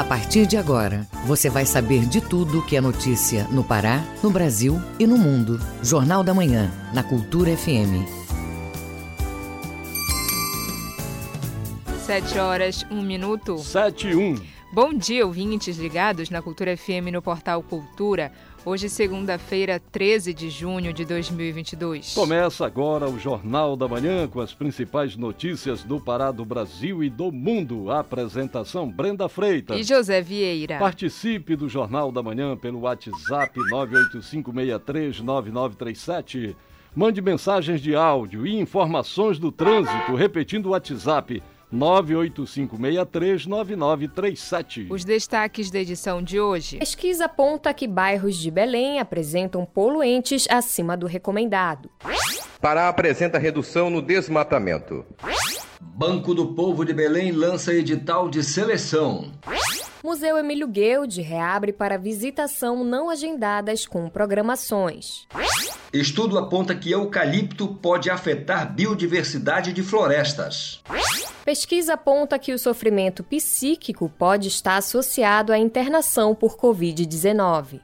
A partir de agora, você vai saber de tudo que é notícia no Pará, no Brasil e no mundo. Jornal da Manhã, na Cultura FM. Sete horas, um minuto. Sete e um. Bom dia, ouvintes ligados na Cultura FM no portal Cultura. Hoje, segunda-feira, 13 de junho de 2022. Começa agora o Jornal da Manhã com as principais notícias do Pará, do Brasil e do mundo. A apresentação Brenda Freitas e José Vieira. Participe do Jornal da Manhã pelo WhatsApp 985639937. Mande mensagens de áudio e informações do trânsito, repetindo o WhatsApp 985639937. Os destaques da edição de hoje. Pesquisa aponta que bairros de Belém apresentam poluentes acima do recomendado. Pará apresenta redução no desmatamento. Banco do Povo de Belém lança edital de seleção. Museu Emílio Guild reabre para visitação não agendadas com programações. Estudo aponta que eucalipto pode afetar biodiversidade de florestas. Pesquisa aponta que o sofrimento psíquico pode estar associado à internação por Covid-19.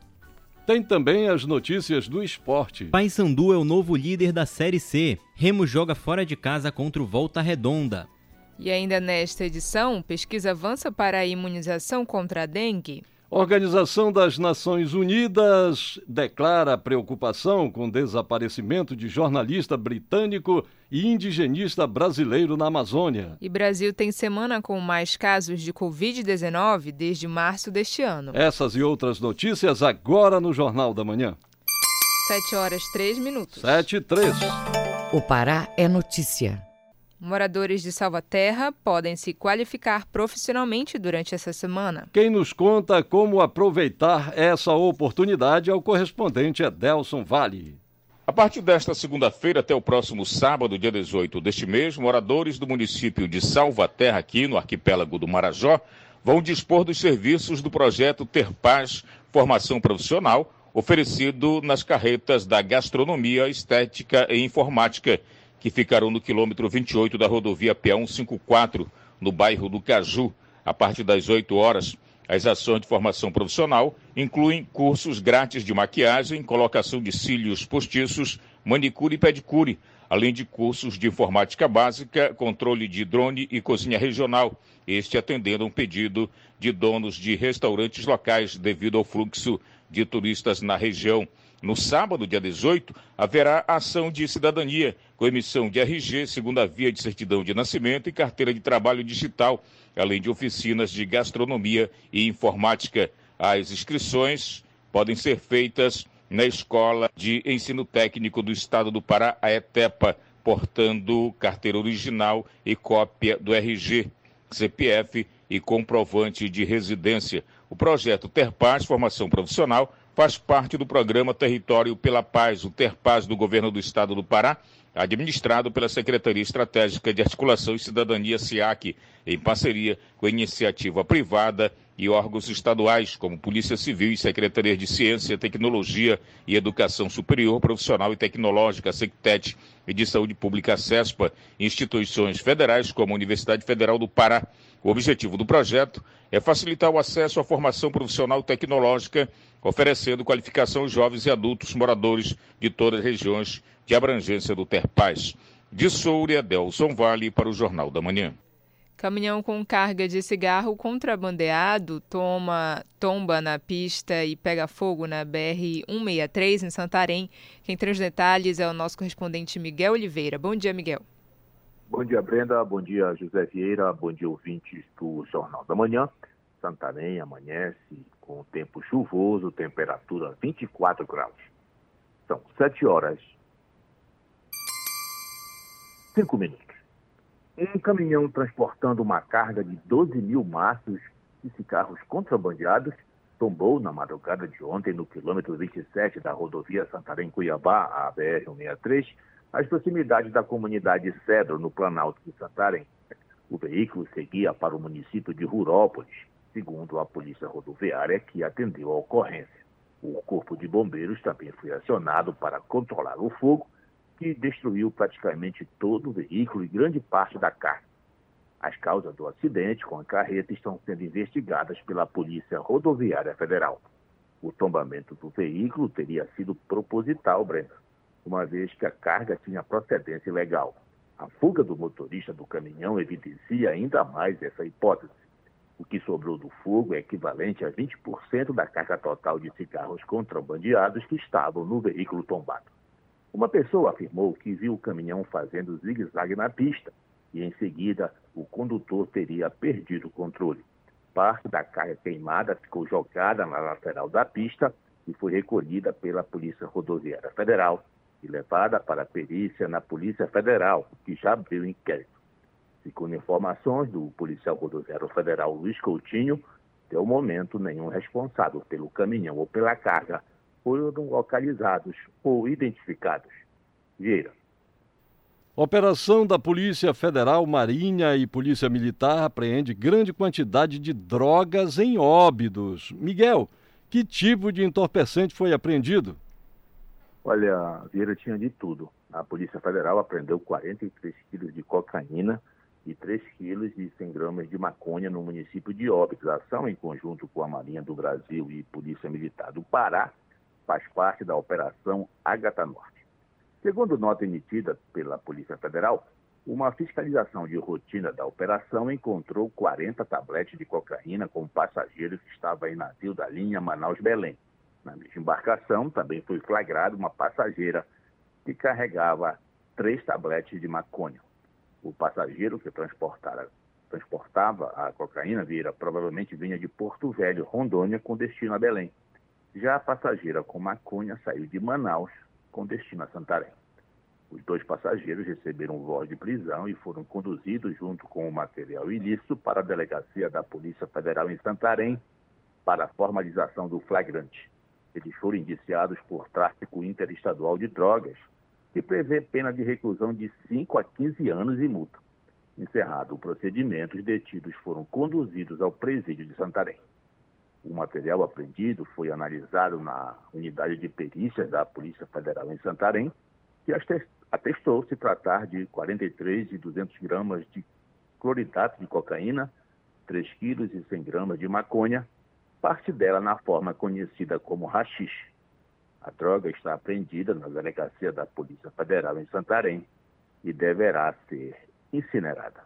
Tem também as notícias do esporte. Paysandu é o novo líder da Série C. Remo joga fora de casa contra o Volta Redonda. E ainda nesta edição, pesquisa avança para a imunização contra a dengue. Organização das Nações Unidas declara preocupação com o desaparecimento de jornalista britânico e indigenista brasileiro na Amazônia. E Brasil tem semana com mais casos de Covid-19 desde março deste ano. Essas e outras notícias agora no Jornal da Manhã. 7 horas 3 minutos. 7 e 3. O Pará é notícia. Moradores de Salvaterra podem se qualificar profissionalmente durante essa semana. Quem nos conta como aproveitar essa oportunidade é o correspondente Edelson Vale. A partir desta segunda-feira até o próximo sábado, dia 18 deste mês, moradores do município de Salvaterra, aqui no arquipélago do Marajó, vão dispor dos serviços do projeto Ter Paz Formação Profissional, oferecido nas carretas da Gastronomia, Estética e Informática que ficarão no quilômetro 28 da rodovia PA 154, no bairro do Caju, a partir das 8 horas. As ações de formação profissional incluem cursos grátis de maquiagem, colocação de cílios postiços, manicure e pedicure, além de cursos de informática básica, controle de drone e cozinha regional, este atendendo a um pedido de donos de restaurantes locais devido ao fluxo de turistas na região. No sábado, dia 18, haverá ação de cidadania, com emissão de RG, segunda via de certidão de nascimento e carteira de trabalho digital, além de oficinas de gastronomia e informática. As inscrições podem ser feitas na Escola de Ensino Técnico do Estado do Pará, a ETEPA, portando carteira original e cópia do RG, CPF e comprovante de residência. O projeto Ter Paz Formação Profissional faz parte do programa Território pela Paz, o Ter Paz do Governo do Estado do Pará, administrado pela Secretaria Estratégica de Articulação e Cidadania SIAC, em parceria com a iniciativa privada e órgãos estaduais, como Polícia Civil e Secretaria de Ciência, Tecnologia e Educação Superior, Profissional e Tecnológica, SECTET, e de Saúde Pública, CESPA, instituições federais como a Universidade Federal do Pará. O objetivo do projeto é facilitar o acesso à formação profissional tecnológica oferecendo qualificação aos jovens e adultos moradores de todas as regiões de abrangência do Terpaz. De Soura, Delson Vale para o Jornal da Manhã. Caminhão com carga de cigarro contrabandeado toma, tomba na pista e pega fogo na BR-163 em Santarém. Quem traz detalhes é o nosso correspondente Miguel Oliveira. Bom dia, Miguel. Bom dia, Brenda. Bom dia, José Vieira. Bom dia, ouvintes do Jornal da Manhã. Santarém amanhece com tempo chuvoso, temperatura 24 graus. São 7 horas 5 minutos. Um caminhão transportando uma carga de 12 mil maços de cigarros contrabandeados tombou na madrugada de ontem no quilômetro 27 da rodovia Santarém-Cuiabá, a BR-163, às proximidades da comunidade Cedro, no Planalto de Santarém. O veículo seguia para o município de Rurópolis, segundo a Polícia Rodoviária, que atendeu a ocorrência. O Corpo de Bombeiros também foi acionado para controlar o fogo, que destruiu praticamente todo o veículo e grande parte da carga. As causas do acidente com a carreta estão sendo investigadas pela Polícia Rodoviária Federal. O tombamento do veículo teria sido proposital, Brenda, uma vez que a carga tinha procedência ilegal. A fuga do motorista do caminhão evidencia ainda mais essa hipótese. O que sobrou do fogo é equivalente a 20% da carga total de cigarros contrabandeados que estavam no veículo tombado. Uma pessoa afirmou que viu o caminhão fazendo zigue-zague na pista e, em seguida, o condutor teria perdido o controle. Parte da carga queimada ficou jogada na lateral da pista e foi recolhida pela Polícia Rodoviária Federal e levada para a perícia na Polícia Federal, que já abriu inquérito. Segundo informações do policial rodoviário federal Luiz Coutinho, até o momento nenhum responsável pelo caminhão ou pela carga foram localizados ou identificados. Vieira. Operação da Polícia Federal, Marinha e Polícia Militar apreende grande quantidade de drogas em óbidos. Miguel, que tipo de entorpecente foi apreendido? Olha, Vieira tinha de tudo. A Polícia Federal apreendeu 43 quilos de cocaína e 3 quilos e 100 gramas de maconha no município de Óbidos. A ação, em conjunto com a Marinha do Brasil e Polícia Militar do Pará, faz parte da Operação Ágata Norte. Segundo nota emitida pela Polícia Federal, uma fiscalização de rotina da operação encontrou 40 tabletes de cocaína com um passageiro que estava em navio da linha Manaus-Belém. Na mesma embarcação também foi flagrada uma passageira que carregava três tabletes de maconha. O passageiro que transportava a cocaína vira provavelmente vinha de Porto Velho, Rondônia, com destino a Belém. Já a passageira com maconha saiu de Manaus, com destino a Santarém. Os dois passageiros receberam voz de prisão e foram conduzidos junto com o material ilícito para a delegacia da Polícia Federal em Santarém para a formalização do flagrante. Eles foram indiciados por tráfico interestadual de drogas, que prevê pena de reclusão de 5 a 15 anos e multa. Encerrado o procedimento, os detidos foram conduzidos ao presídio de Santarém. O material apreendido foi analisado na unidade de perícias da Polícia Federal em Santarém, que atestou se tratar de 43 e 200 gramas de cloridato de cocaína, 3 quilos e 100 gramas de maconha, parte dela na forma conhecida como rachixe. A droga está apreendida na delegacia da Polícia Federal em Santarém e deverá ser incinerada.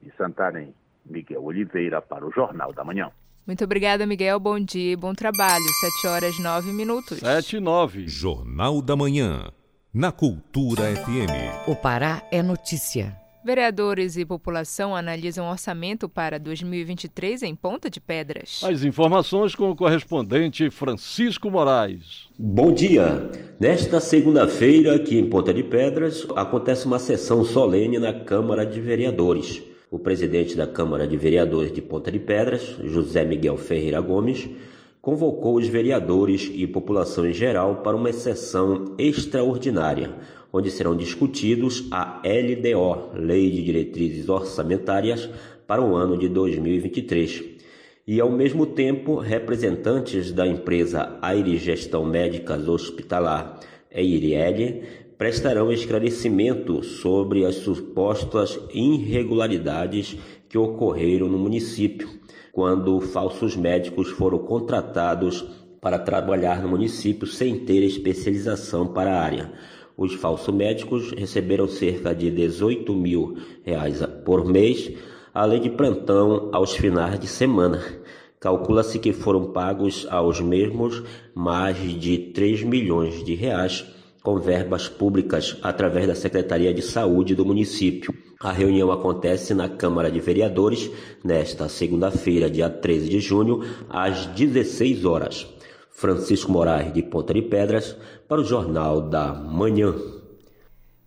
De Santarém, Miguel Oliveira para o Jornal da Manhã. Muito obrigada, Miguel. Bom dia e bom trabalho. Sete horas nove minutos. Sete e nove. Jornal da Manhã. Na Cultura FM. O Pará é notícia. Vereadores e população analisam orçamento para 2023 em Ponta de Pedras. As informações com o correspondente Francisco Moraes. Bom dia. Nesta segunda-feira, aqui em Ponta de Pedras, acontece uma sessão solene na Câmara de Vereadores. O presidente da Câmara de Vereadores de Ponta de Pedras, José Miguel Ferreira Gomes, convocou os vereadores e população em geral para uma sessão extraordinária onde serão discutidos a LDO, Lei de Diretrizes Orçamentárias, para o ano de 2023. E, ao mesmo tempo, representantes da empresa Aire Gestão Médicas Hospitalar, EIRL, prestarão esclarecimento sobre as supostas irregularidades que ocorreram no município, quando falsos médicos foram contratados para trabalhar no município sem ter especialização para a área. Os falsos médicos receberam cerca de 18 mil reais por mês, além de plantão aos finais de semana. Calcula-se que foram pagos aos mesmos mais de 3 milhões de reais com verbas públicas através da Secretaria de Saúde do município. A reunião acontece na Câmara de Vereadores nesta segunda-feira, dia 13 de junho, às 16 horas. Francisco Moraes, de Ponta de Pedras, para o Jornal da Manhã.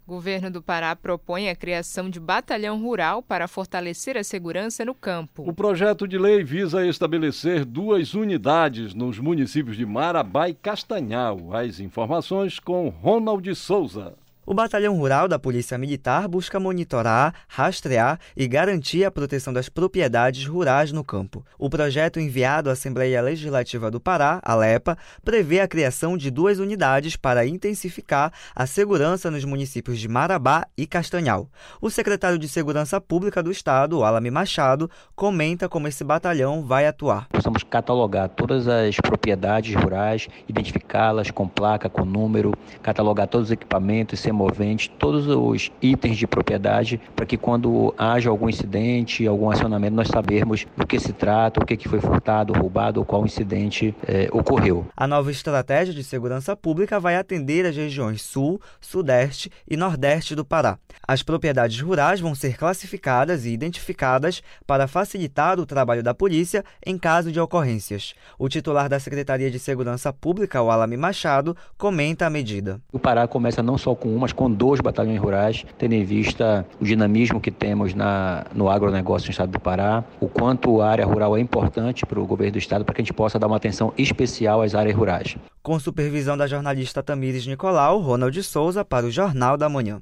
Governo do Pará propõe a criação de batalhão rural para fortalecer a segurança no campo. O projeto de lei visa estabelecer duas unidades nos municípios de Marabá e Castanhal. As informações com Ronald Souza. O Batalhão Rural da Polícia Militar busca monitorar, rastrear e garantir a proteção das propriedades rurais no campo. O projeto enviado à Assembleia Legislativa do Pará, a LEPA, prevê a criação de duas unidades para intensificar a segurança nos municípios de Marabá e Castanhal. O secretário de Segurança Pública do Estado, Alame Machado, comenta como esse batalhão vai atuar. Possamos catalogar todas as propriedades rurais, identificá-las com placa, com número, catalogar todos os equipamentos, semoventes, todos os itens de propriedade, para que quando haja algum incidente, algum acionamento, nós sabermos do que se trata, o que foi furtado, roubado ou qual incidente eh, ocorreu. A nova estratégia de segurança pública vai atender as regiões sul, sudeste e nordeste do Pará. As propriedades rurais vão ser classificadas e identificadas para facilitar o trabalho da polícia em caso de ocorrências. O titular da Secretaria de Segurança Pública, o Alame Machado, comenta a medida. O Pará começa não só com um, mas com dois batalhões rurais, tendo em vista o dinamismo que temos na, no agronegócio no estado do Pará, o quanto a área rural é importante para o governo do estado, para que a gente possa dar uma atenção especial às áreas rurais. Com supervisão da jornalista Tamires Nicolau, Ronald Souza para o Jornal da Manhã.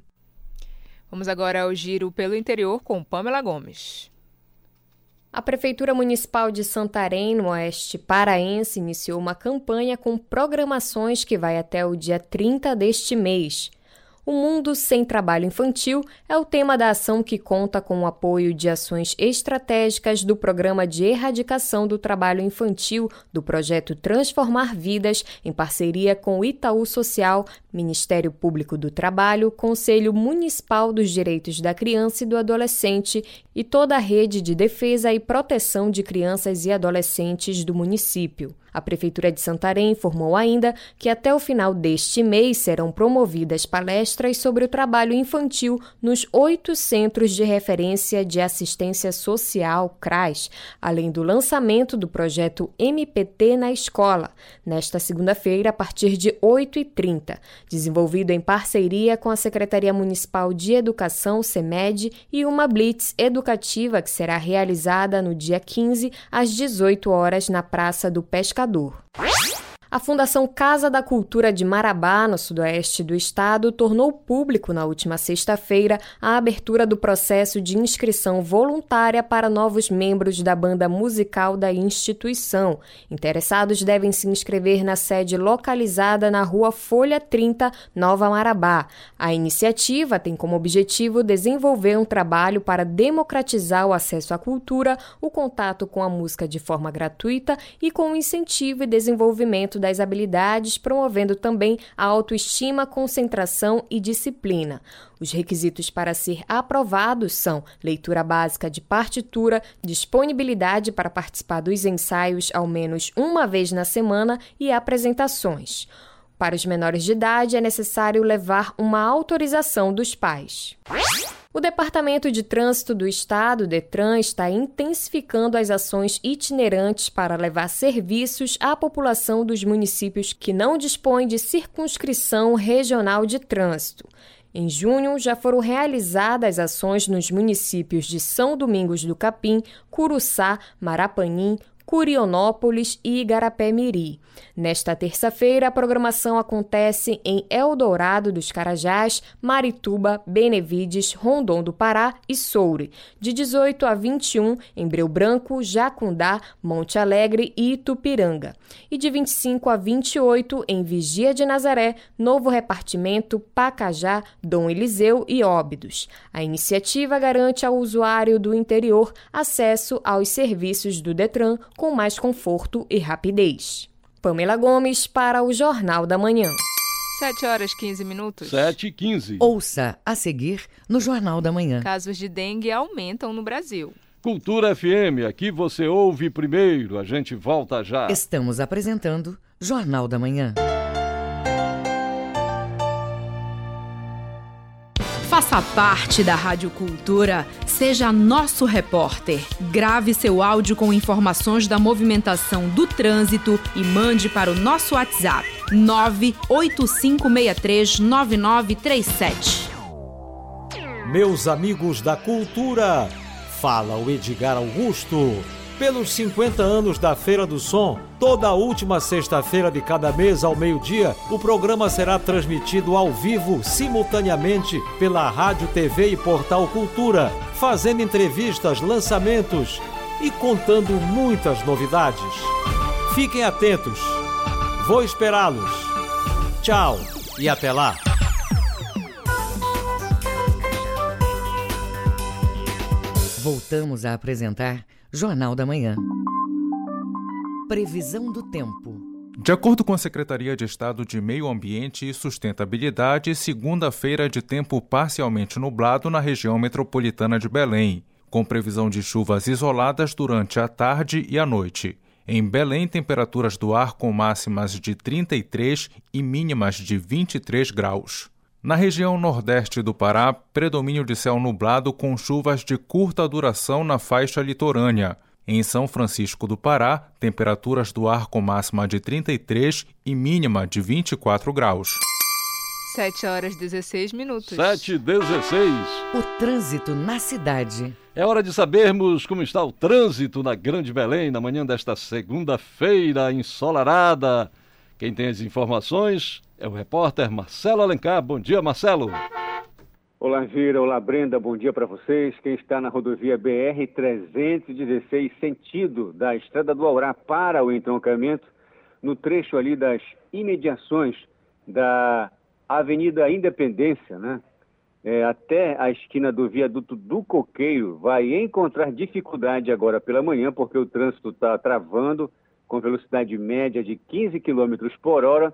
Vamos agora ao giro pelo interior com Pamela Gomes. A Prefeitura Municipal de Santarém, no oeste paraense, iniciou uma campanha com programações que vai até o dia 30 deste mês. O Mundo Sem Trabalho Infantil é o tema da ação que conta com o apoio de ações estratégicas do Programa de Erradicação do Trabalho Infantil do projeto Transformar Vidas, em parceria com o Itaú Social, Ministério Público do Trabalho, Conselho Municipal dos Direitos da Criança e do Adolescente e toda a rede de defesa e proteção de crianças e adolescentes do município. A Prefeitura de Santarém informou ainda que até o final deste mês serão promovidas palestras sobre o trabalho infantil nos oito Centros de Referência de Assistência Social, CRAS, além do lançamento do projeto MPT na escola, nesta segunda-feira, a partir de 8h30, desenvolvido em parceria com a Secretaria Municipal de Educação, SEMED, e uma Blitz educativa que será realizada no dia 15, às 18 horas, na Praça do Pescador pescador. A Fundação Casa da Cultura de Marabá, no sudoeste do estado, tornou público na última sexta-feira a abertura do processo de inscrição voluntária para novos membros da banda musical da instituição. Interessados devem se inscrever na sede localizada na rua Folha 30, Nova Marabá. A iniciativa tem como objetivo desenvolver um trabalho para democratizar o acesso à cultura, o contato com a música de forma gratuita e com o incentivo e desenvolvimento das habilidades, promovendo também a autoestima, concentração e disciplina. Os requisitos para ser aprovado são leitura básica de partitura, disponibilidade para participar dos ensaios ao menos uma vez na semana e apresentações. Para os menores de idade, é necessário levar uma autorização dos pais. O Departamento de Trânsito do Estado, DETRAN, está intensificando as ações itinerantes para levar serviços à população dos municípios que não dispõem de circunscrição regional de trânsito. Em junho, já foram realizadas ações nos municípios de São Domingos do Capim, Curuçá, Marapanim, Curionópolis e Igarapé-Miri. Nesta terça-feira, a programação acontece em Eldorado dos Carajás, Marituba, Benevides, Rondon do Pará e Soure, de 18 a 21 em Breu Branco, Jacundá, Monte Alegre e Itupiranga, e de 25 a 28 em Vigia de Nazaré, Novo Repartimento, Pacajá, Dom Eliseu e Óbidos. A iniciativa garante ao usuário do interior acesso aos serviços do Detran com mais conforto e rapidez. Pamela Gomes para o Jornal da Manhã. 7 horas 15 minutos. 7 e 15. Ouça a seguir no Jornal da Manhã. Casos de dengue aumentam no Brasil. Cultura FM, aqui você ouve primeiro, a gente volta já. Estamos apresentando Jornal da Manhã. Faça parte da Rádio Cultura, seja nosso repórter. Grave seu áudio com informações da movimentação do trânsito e mande para o nosso WhatsApp 985639937. Meus amigos da cultura, fala o Edgar Augusto. Pelos 50 anos da Feira do Som, toda a última sexta-feira de cada mês ao meio-dia, o programa será transmitido ao vivo, simultaneamente, pela Rádio, TV e Portal Cultura, fazendo entrevistas, lançamentos e contando muitas novidades. Fiquem atentos. Vou esperá-los. Tchau e até lá. Voltamos a apresentar Jornal da Manhã. Previsão do tempo. De acordo com a Secretaria de Estado de Meio Ambiente e Sustentabilidade, segunda-feira de tempo parcialmente nublado na região metropolitana de Belém, com previsão de chuvas isoladas durante a tarde e a noite. Em Belém, temperaturas do ar com máximas de 33 e mínimas de 23 graus. Na região nordeste do Pará, predomínio de céu nublado com chuvas de curta duração na faixa litorânea. Em São Francisco do Pará, temperaturas do ar com máxima de 33 e mínima de 24 graus. 7 horas 16 minutos. 7 16. O trânsito na cidade. É hora de sabermos como está o trânsito na Grande Belém na manhã desta segunda-feira ensolarada. Quem tem as informações é o repórter Marcelo Alencar. Bom dia, Marcelo. Olá, Vira. Olá, Brenda. Bom dia para vocês. Quem está na rodovia BR-316, sentido da Estrada do Aurá para o entroncamento, no trecho ali das imediações da Avenida Independência, né? É, até a esquina do viaduto do Coqueiro, vai encontrar dificuldade agora pela manhã, porque o trânsito está travando com velocidade média de 15 km por hora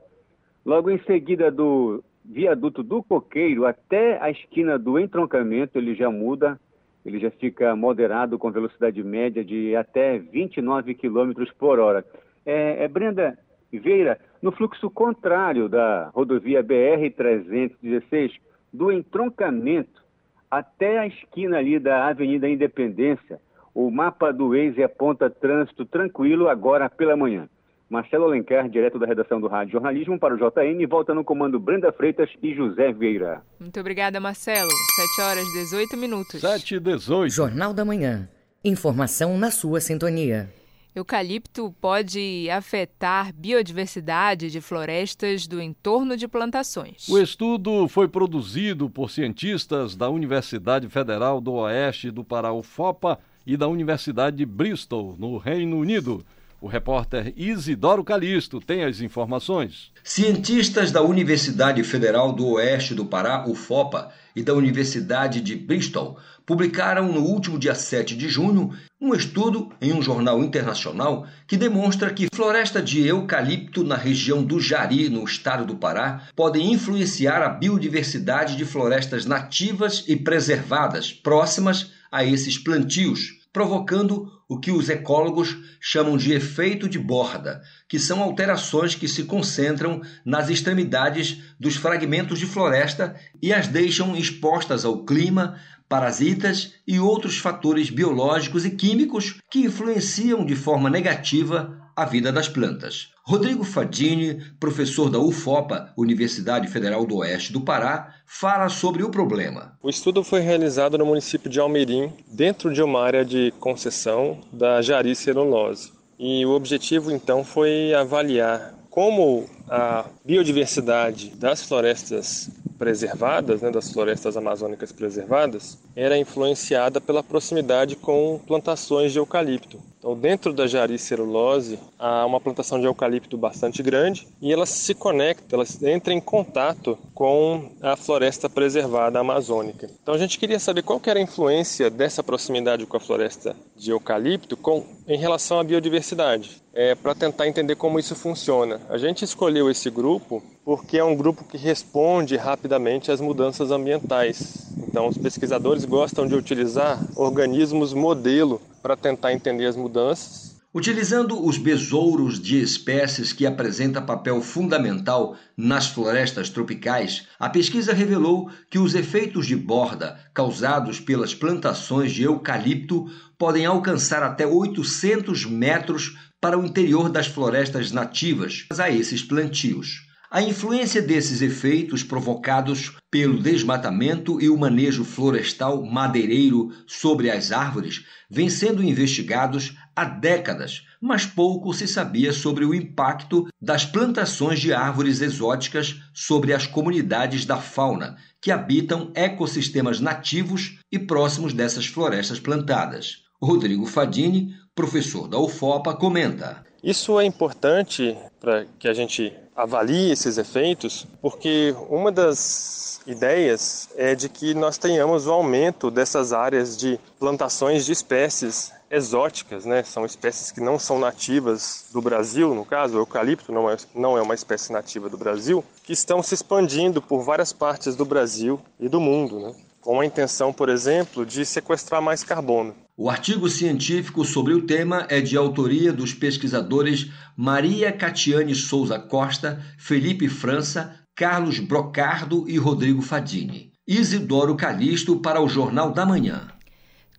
Logo em seguida do viaduto do Coqueiro até a esquina do entroncamento, ele já muda, ele já fica moderado com velocidade média de até 29 km por hora. É, é, Brenda Vieira, no fluxo contrário da rodovia BR-316, do entroncamento até a esquina ali da Avenida Independência, o mapa do Waze aponta trânsito tranquilo agora pela manhã. Marcelo Alencar, direto da redação do Rádio Jornalismo para o JM, volta no comando Brenda Freitas e José Vieira. Muito obrigada, Marcelo. 7 horas 18 minutos. 7 e 18. Jornal da Manhã. Informação na sua sintonia. Eucalipto pode afetar biodiversidade de florestas do entorno de plantações. O estudo foi produzido por cientistas da Universidade Federal do Oeste do Pará, UFOPA, e da Universidade de Bristol, no Reino Unido. O repórter Isidoro Calixto tem as informações. Cientistas da Universidade Federal do Oeste do Pará, UFOPA, e da Universidade de Bristol publicaram no último dia 7 de junho um estudo em um jornal internacional que demonstra que floresta de eucalipto na região do Jari, no estado do Pará, podem influenciar a biodiversidade de florestas nativas e preservadas próximas a esses plantios provocando o que os ecólogos chamam de efeito de borda, que são alterações que se concentram nas extremidades dos fragmentos de floresta e as deixam expostas ao clima, parasitas e outros fatores biológicos e químicos que influenciam de forma negativa a vida das plantas. Rodrigo Fadini, professor da UFOPA, Universidade Federal do Oeste do Pará, fala sobre o problema. O estudo foi realizado no município de Almerim, dentro de uma área de concessão da Jari Celulose. E o objetivo então foi avaliar como a biodiversidade das florestas preservadas, né, das florestas amazônicas preservadas, era influenciada pela proximidade com plantações de eucalipto. Então, dentro da Jari celulose, há uma plantação de eucalipto bastante grande e ela se conecta, ela entra em contato com a floresta preservada amazônica. Então, a gente queria saber qual que era a influência dessa proximidade com a floresta de eucalipto com, em relação à biodiversidade, é, para tentar entender como isso funciona. A gente escolheu esse grupo porque é um grupo que responde rapidamente às mudanças ambientais. Então, os pesquisadores gostam de utilizar organismos modelo para tentar entender as mudanças. Utilizando os besouros de espécies que apresentam papel fundamental nas florestas tropicais, a pesquisa revelou que os efeitos de borda causados pelas plantações de eucalipto podem alcançar até 800 metros para o interior das florestas nativas a esses plantios. A influência desses efeitos provocados pelo desmatamento e o manejo florestal madeireiro sobre as árvores vem sendo investigados há décadas, mas pouco se sabia sobre o impacto das plantações de árvores exóticas sobre as comunidades da fauna que habitam ecossistemas nativos e próximos dessas florestas plantadas. Rodrigo Fadini, professor da UFOPA, comenta. Isso é importante para que a gente avalie esses efeitos, porque uma das ideias é de que nós tenhamos o um aumento dessas áreas de plantações de espécies exóticas, né? São espécies que não são nativas do Brasil, no caso, o eucalipto não é, não é uma espécie nativa do Brasil, que estão se expandindo por várias partes do Brasil e do mundo, né? Com a intenção, por exemplo, de sequestrar mais carbono. O artigo científico sobre o tema é de autoria dos pesquisadores Maria Catiane Souza Costa, Felipe França, Carlos Brocardo e Rodrigo Fadini. Isidoro Calixto para o Jornal da Manhã.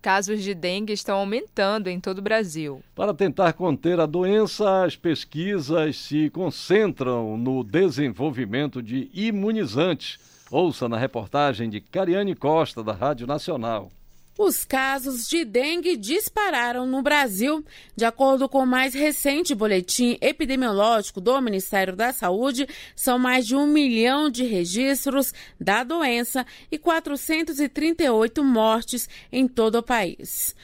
Casos de dengue estão aumentando em todo o Brasil. Para tentar conter a doença, as pesquisas se concentram no desenvolvimento de imunizantes. Ouça na reportagem de Cariane Costa, da Rádio Nacional. Os casos de dengue dispararam no Brasil. De acordo com o mais recente boletim epidemiológico do Ministério da Saúde, são mais de um milhão de registros da doença e 438 mortes em todo o país.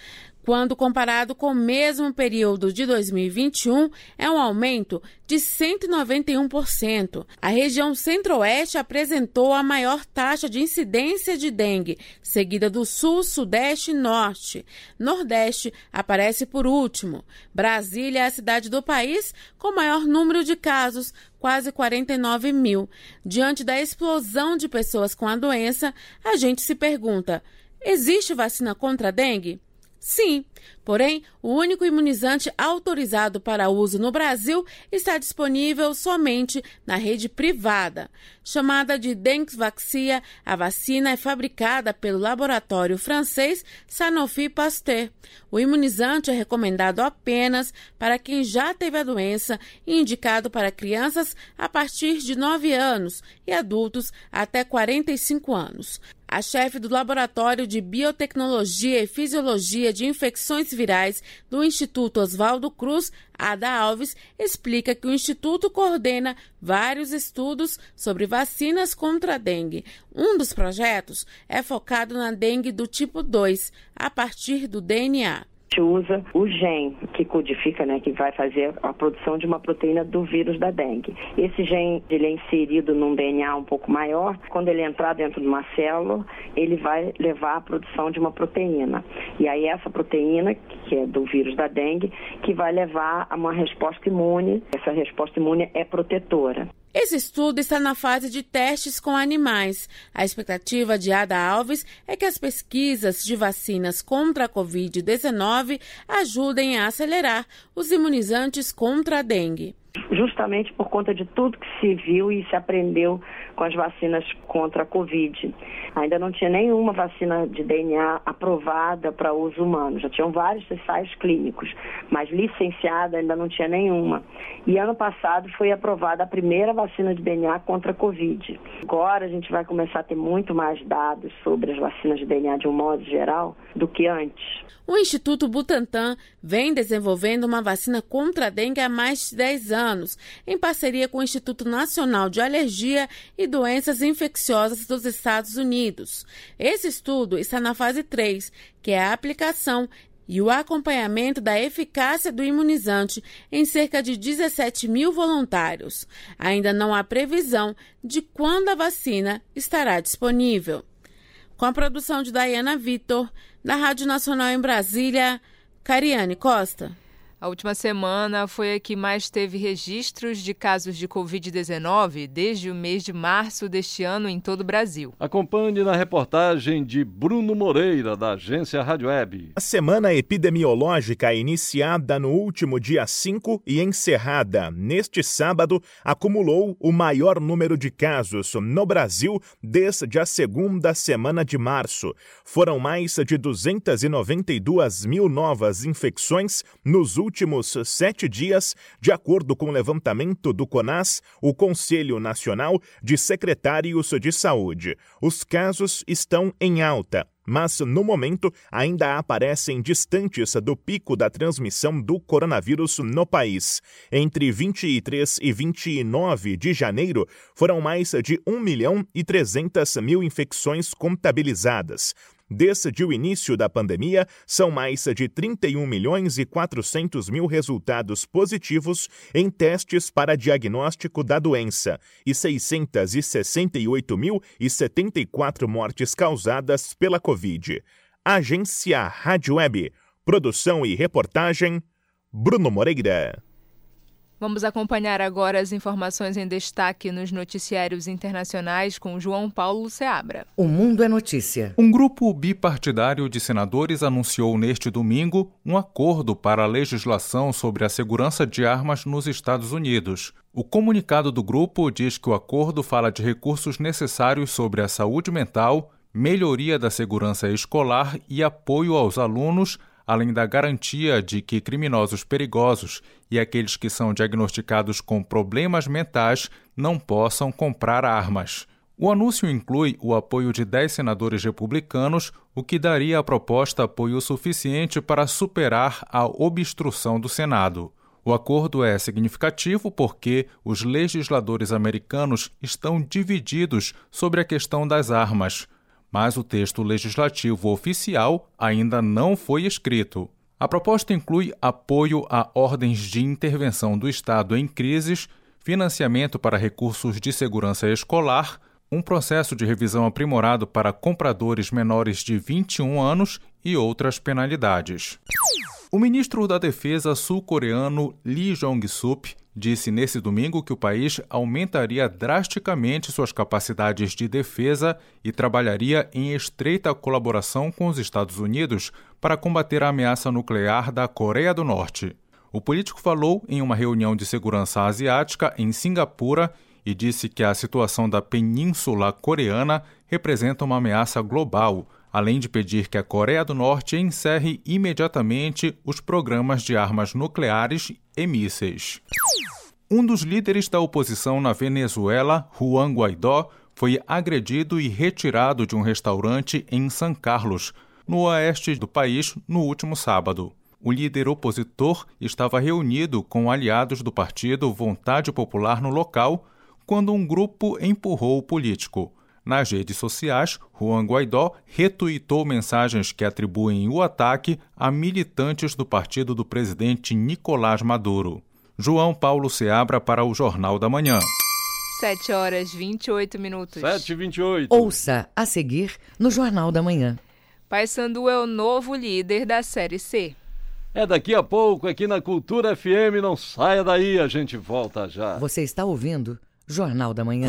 Quando comparado com o mesmo período de 2021, é um aumento de 191%. A região Centro-Oeste apresentou a maior taxa de incidência de dengue, seguida do Sul, Sudeste e Norte. Nordeste aparece por último. Brasília é a cidade do país com maior número de casos, quase 49 mil. Diante da explosão de pessoas com a doença, a gente se pergunta: existe vacina contra a dengue? Sim, porém, o único imunizante autorizado para uso no Brasil está disponível somente na rede privada. Chamada de Dengvaxia, a vacina é fabricada pelo laboratório francês Sanofi Pasteur. O imunizante é recomendado apenas para quem já teve a doença e indicado para crianças a partir de 9 anos e adultos até 45 anos. A chefe do Laboratório de Biotecnologia e Fisiologia de Infecções Virais do Instituto Oswaldo Cruz, Ada Alves, explica que o Instituto coordena vários estudos sobre vacinas contra a dengue. Um dos projetos é focado na dengue do tipo 2, a partir do DNA gente usa o gen que codifica, né, que vai fazer a produção de uma proteína do vírus da dengue. Esse gen ele é inserido num DNA um pouco maior. Quando ele entrar dentro de uma célula, ele vai levar à produção de uma proteína. E aí essa proteína, que é do vírus da dengue, que vai levar a uma resposta imune. Essa resposta imune é protetora. Esse estudo está na fase de testes com animais. A expectativa de Ada Alves é que as pesquisas de vacinas contra a Covid-19 ajudem a acelerar os imunizantes contra a dengue justamente por conta de tudo que se viu e se aprendeu com as vacinas contra a Covid. Ainda não tinha nenhuma vacina de DNA aprovada para uso humano. Já tinham vários ensaios clínicos, mas licenciada ainda não tinha nenhuma. E ano passado foi aprovada a primeira vacina de DNA contra a Covid. Agora a gente vai começar a ter muito mais dados sobre as vacinas de DNA de um modo geral do que antes. O Instituto Butantan vem desenvolvendo uma vacina contra a dengue há mais de 10 anos, em parceria com o Instituto Nacional de Alergia e Doenças Infecciosas dos Estados Unidos. Esse estudo está na fase 3, que é a aplicação e o acompanhamento da eficácia do imunizante em cerca de 17 mil voluntários. Ainda não há previsão de quando a vacina estará disponível. Com a produção de Diana Vitor, da Rádio Nacional em Brasília, Cariane Costa. A última semana foi a que mais teve registros de casos de Covid-19 desde o mês de março deste ano em todo o Brasil. Acompanhe na reportagem de Bruno Moreira, da agência Rádio Web. A semana epidemiológica iniciada no último dia 5 e encerrada neste sábado acumulou o maior número de casos no Brasil desde a segunda semana de março. Foram mais de 292 mil novas infecções nos últimos últimos sete dias, de acordo com o levantamento do CONAS, o Conselho Nacional de Secretários de Saúde. Os casos estão em alta mas no momento ainda aparecem distantes do pico da transmissão do coronavírus no país. Entre 23 e 29 de janeiro, foram mais de 1 milhão e 300 mil infecções contabilizadas. Desde o início da pandemia, são mais de 31 milhões e 400 mil resultados positivos em testes para diagnóstico da doença e 668.074 mortes causadas pela Covid. Agência Rádio Web. Produção e reportagem Bruno Moreira. Vamos acompanhar agora as informações em destaque nos noticiários internacionais com João Paulo Seabra. O Mundo é Notícia. Um grupo bipartidário de senadores anunciou neste domingo um acordo para a legislação sobre a segurança de armas nos Estados Unidos. O comunicado do grupo diz que o acordo fala de recursos necessários sobre a saúde mental, melhoria da segurança escolar e apoio aos alunos além da garantia de que criminosos perigosos e aqueles que são diagnosticados com problemas mentais não possam comprar armas. O anúncio inclui o apoio de 10 senadores republicanos, o que daria à proposta apoio suficiente para superar a obstrução do Senado. O acordo é significativo porque os legisladores americanos estão divididos sobre a questão das armas mas o texto legislativo oficial ainda não foi escrito. A proposta inclui apoio a ordens de intervenção do Estado em crises, financiamento para recursos de segurança escolar, um processo de revisão aprimorado para compradores menores de 21 anos e outras penalidades. O ministro da Defesa sul-coreano Lee Jong-sup disse nesse domingo que o país aumentaria drasticamente suas capacidades de defesa e trabalharia em estreita colaboração com os Estados Unidos para combater a ameaça nuclear da Coreia do Norte. O político falou em uma reunião de segurança asiática em Singapura e disse que a situação da Península Coreana representa uma ameaça global além de pedir que a Coreia do Norte encerre imediatamente os programas de armas nucleares e mísseis. Um dos líderes da oposição na Venezuela, Juan Guaidó, foi agredido e retirado de um restaurante em São Carlos, no oeste do país, no último sábado. O líder opositor estava reunido com aliados do partido Vontade Popular no local quando um grupo empurrou o político. Nas redes sociais, Juan Guaidó retuitou mensagens que atribuem o ataque a militantes do partido do presidente Nicolás Maduro. João Paulo Seabra para o Jornal da Manhã. 7 horas 28 minutos. 7 e 28. Ouça a seguir no Jornal da Manhã. Paysandu é o novo líder da Série C. É daqui a pouco aqui na Cultura FM. Não saia daí, a gente volta já. Você está ouvindo Jornal da Manhã.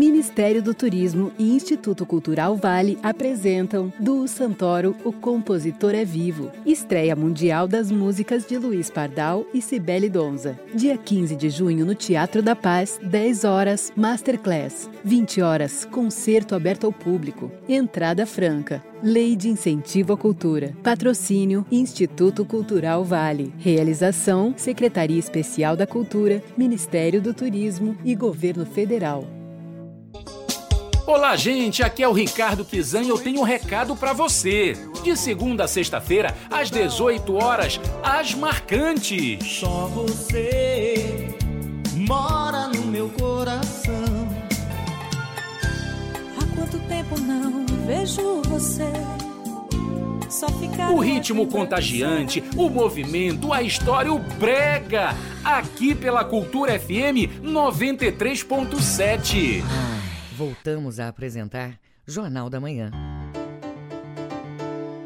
Ministério do Turismo e Instituto Cultural Vale apresentam Do Santoro, o compositor é vivo. Estreia mundial das músicas de Luiz Pardal e Cibele Donza. Dia 15 de junho no Teatro da Paz, 10 horas, Masterclass. 20 horas, concerto aberto ao público. Entrada franca. Lei de Incentivo à Cultura. Patrocínio Instituto Cultural Vale. Realização Secretaria Especial da Cultura, Ministério do Turismo e Governo Federal. Olá, gente. Aqui é o Ricardo Kizan e eu tenho um recado para você. De segunda a sexta-feira, às 18 horas, as marcantes. Só você mora no meu coração. Há quanto tempo não vejo você? O ritmo contagiante, o movimento, a história, o brega. Aqui pela Cultura FM 93.7 voltamos a apresentar Jornal da Manhã.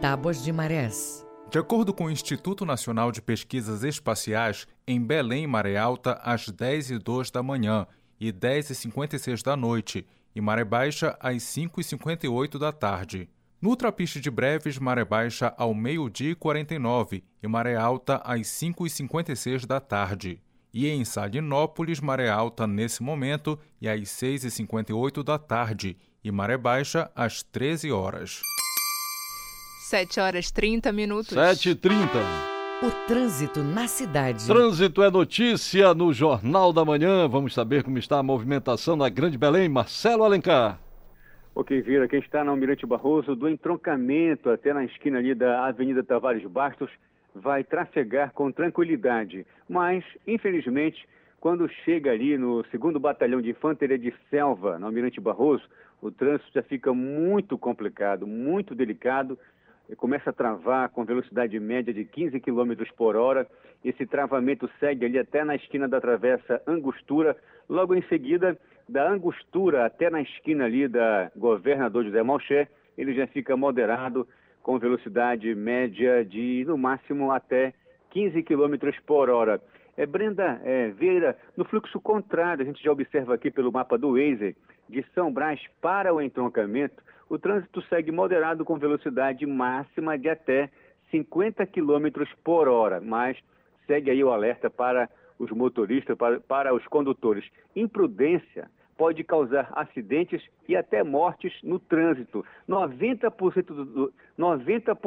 Tábuas de Marés, De acordo com o Instituto Nacional de Pesquisas Espaciais, em Belém, Maré Alta, às 10 e 2 da manhã e 10 e 56 da noite, e Maré Baixa, às 5 e 58 da tarde. No Trapiche de Breves, Maré Baixa ao meio-dia e 49 e Maré Alta às 5 e 56 da tarde. E em Salinópolis, Maré Alta nesse momento e às 6 e 58 da tarde e Maré Baixa às 13 horas. 7 horas 30 minutos. 7 e 30 O trânsito na cidade. Trânsito é notícia no Jornal da Manhã. Vamos saber como está a movimentação na Grande Belém. Marcelo Alencar. Ok, Vira, quem está na Almirante Barroso, do entroncamento até na esquina ali da Avenida Tavares Bastos, vai trafegar com tranquilidade. Mas, infelizmente, quando chega ali no segundo Batalhão de Infantaria de Selva, no Almirante Barroso, o trânsito já fica muito complicado, muito delicado começa a travar com velocidade média de 15 km por hora. Esse travamento segue ali até na esquina da travessa Angostura. Logo em seguida, da Angostura até na esquina ali da Governador José Malcher, ele já fica moderado com velocidade média de, no máximo, até 15 km por hora. É, Brenda é, Vieira, no fluxo contrário, a gente já observa aqui pelo mapa do Waze, de São Brás para o entroncamento, o trânsito segue moderado com velocidade máxima de até 50 km por hora, mas segue aí o alerta para os motoristas, para, para os condutores. Imprudência pode causar acidentes e até mortes no trânsito. 90%, do, 90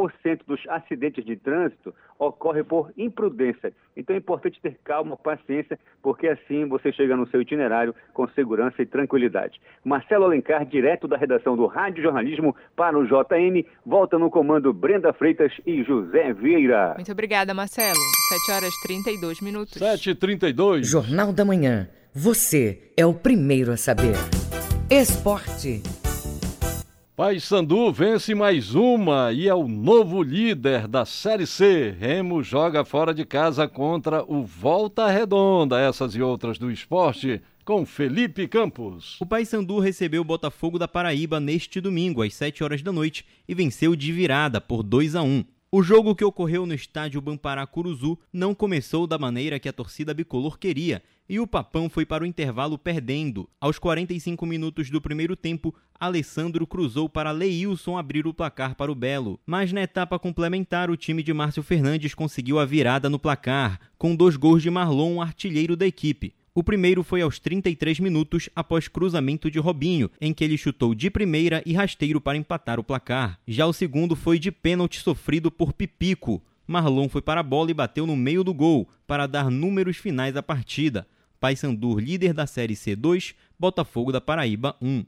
dos acidentes de trânsito ocorrem por imprudência. Então é importante ter calma, paciência, porque assim você chega no seu itinerário com segurança e tranquilidade. Marcelo Alencar, direto da redação do Rádio Jornalismo para o JM, volta no comando Brenda Freitas e José Vieira. Muito obrigada, Marcelo. 7 horas 32 minutos. 7h32. Jornal da Manhã. Você é o primeiro a saber. Esporte. Paysandu vence mais uma e é o novo líder da Série C. Remo joga fora de casa contra o Volta Redonda. Essas e outras do esporte com Felipe Campos. O Paysandu recebeu o Botafogo da Paraíba neste domingo às 7 horas da noite e venceu de virada por 2 a 1. O jogo que ocorreu no estádio Bampará Curuzu não começou da maneira que a torcida bicolor queria e o Papão foi para o intervalo perdendo. Aos 45 minutos do primeiro tempo, Alessandro cruzou para Leilson abrir o placar para o Belo. Mas na etapa complementar, o time de Márcio Fernandes conseguiu a virada no placar, com dois gols de Marlon, artilheiro da equipe. O primeiro foi aos 33 minutos após cruzamento de Robinho, em que ele chutou de primeira e rasteiro para empatar o placar. Já o segundo foi de pênalti sofrido por Pipico. Marlon foi para a bola e bateu no meio do gol, para dar números finais à partida. Paysandu líder da Série C2, Botafogo da Paraíba 1.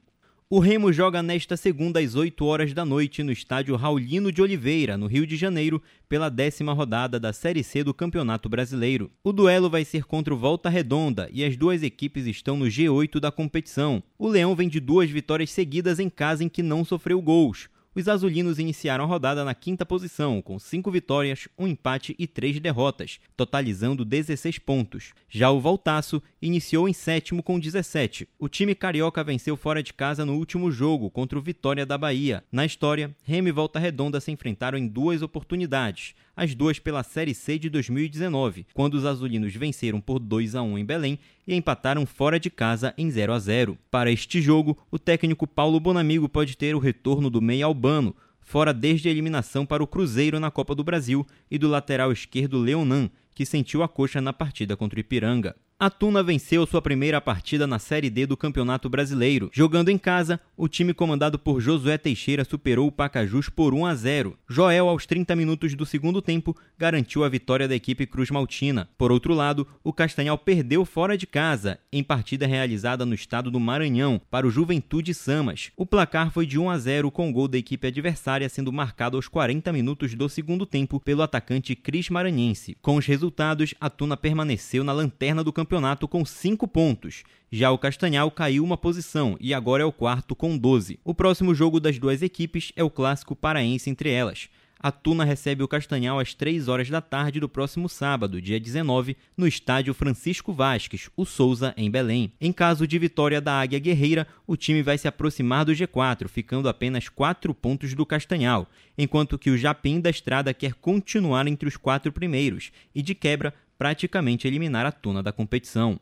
O Remo joga nesta segunda às 8 horas da noite no estádio Raulino de Oliveira, no Rio de Janeiro, pela décima rodada da Série C do Campeonato Brasileiro. O duelo vai ser contra o Volta Redonda e as duas equipes estão no G8 da competição. O Leão vem de duas vitórias seguidas em casa em que não sofreu gols os azulinos iniciaram a rodada na quinta posição, com cinco vitórias, um empate e três derrotas, totalizando 16 pontos. Já o Voltaço iniciou em sétimo com 17. O time carioca venceu fora de casa no último jogo contra o Vitória da Bahia. Na história, Remy e Volta Redonda se enfrentaram em duas oportunidades, as duas pela Série C de 2019, quando os azulinos venceram por 2 a 1 em Belém e empataram fora de casa em 0 a 0. Para este jogo, o técnico Paulo Bonamigo pode ter o retorno do meia albano, fora desde a eliminação para o Cruzeiro na Copa do Brasil, e do lateral esquerdo Leonan, que sentiu a coxa na partida contra o Ipiranga. A Tuna venceu sua primeira partida na Série D do Campeonato Brasileiro. Jogando em casa, o time comandado por Josué Teixeira superou o Pacajus por 1 a 0. Joel, aos 30 minutos do segundo tempo, garantiu a vitória da equipe Cruz Maltina. Por outro lado, o Castanhal perdeu fora de casa, em partida realizada no estado do Maranhão, para o Juventude Samas. O placar foi de 1 a 0 com o gol da equipe adversária sendo marcado aos 40 minutos do segundo tempo pelo atacante Cris Maranhense. Com os resultados, a Tuna permaneceu na lanterna do campeonato campeonato com 5 pontos. Já o Castanhal caiu uma posição e agora é o quarto com 12. O próximo jogo das duas equipes é o clássico paraense entre elas. A Tuna recebe o Castanhal às 3 horas da tarde do próximo sábado, dia 19, no estádio Francisco Vasques, o Souza, em Belém. Em caso de vitória da Águia Guerreira, o time vai se aproximar do G4, ficando apenas 4 pontos do Castanhal, enquanto que o Japim da Estrada quer continuar entre os quatro primeiros e, de quebra, praticamente eliminar a Tuna da competição.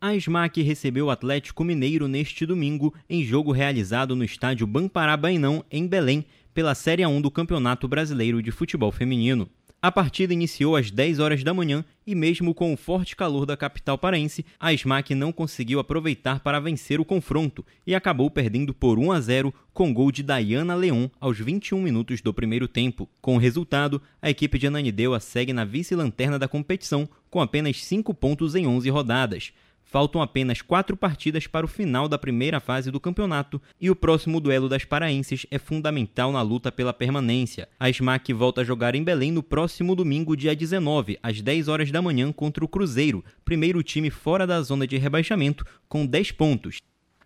A SMAC recebeu o Atlético Mineiro neste domingo em jogo realizado no estádio Bampará Bainão, em Belém, pela Série 1 do Campeonato Brasileiro de Futebol Feminino. A partida iniciou às 10 horas da manhã e, mesmo com o forte calor da capital paraense, a SMAC não conseguiu aproveitar para vencer o confronto e acabou perdendo por 1 a 0 com gol de Dayana Leon aos 21 minutos do primeiro tempo. Com o resultado, a equipe de Ananindeua segue na vice-lanterna da competição com apenas 5 pontos em 11 rodadas. Faltam apenas quatro partidas para o final da primeira fase do campeonato e o próximo duelo das paraenses é fundamental na luta pela permanência. A SMAC volta a jogar em Belém no próximo domingo, dia 19, às 10 horas da manhã, contra o Cruzeiro, primeiro time fora da zona de rebaixamento, com 10 pontos.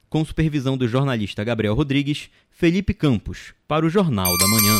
Com supervisão do jornalista Gabriel Rodrigues, Felipe Campos, para o Jornal da Manhã.